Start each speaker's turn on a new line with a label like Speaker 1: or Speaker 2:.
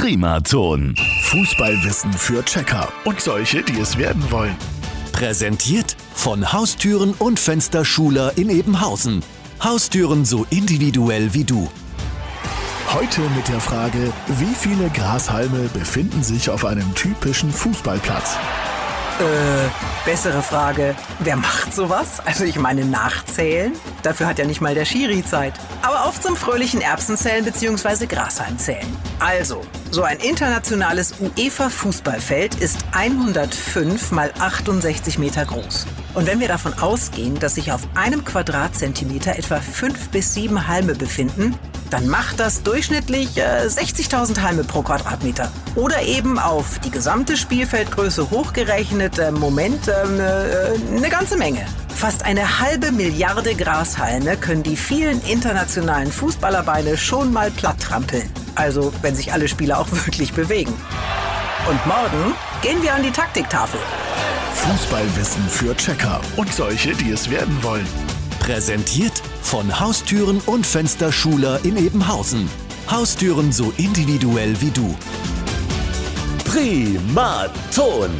Speaker 1: Primaton.
Speaker 2: Fußballwissen für Checker und solche, die es werden wollen.
Speaker 3: Präsentiert von Haustüren und Fensterschuler in Ebenhausen. Haustüren so individuell wie du.
Speaker 2: Heute mit der Frage, wie viele Grashalme befinden sich auf einem typischen Fußballplatz?
Speaker 4: Äh, bessere Frage, wer macht sowas? Also ich meine nachzählen? Dafür hat ja nicht mal der Schiri Zeit. Aber auf zum fröhlichen Erbsenzählen bzw. Grashalmzählen. Also, so ein internationales UEFA-Fußballfeld ist 105 mal 68 Meter groß. Und wenn wir davon ausgehen, dass sich auf einem Quadratzentimeter etwa 5 bis 7 Halme befinden, dann macht das durchschnittlich äh, 60.000 Halme pro Quadratmeter. Oder eben auf die gesamte Spielfeldgröße hochgerechnet, äh, Moment, ähm, äh, eine ganze Menge. Fast eine halbe Milliarde Grashalme können die vielen internationalen Fußballerbeine schon mal platt trampeln. Also, wenn sich alle Spieler auch wirklich bewegen. Und morgen gehen wir an die Taktiktafel.
Speaker 2: Fußballwissen für Checker und solche, die es werden wollen.
Speaker 3: Präsentiert von Haustüren und Fensterschuler in Ebenhausen. Haustüren so individuell wie du.
Speaker 1: Primaton.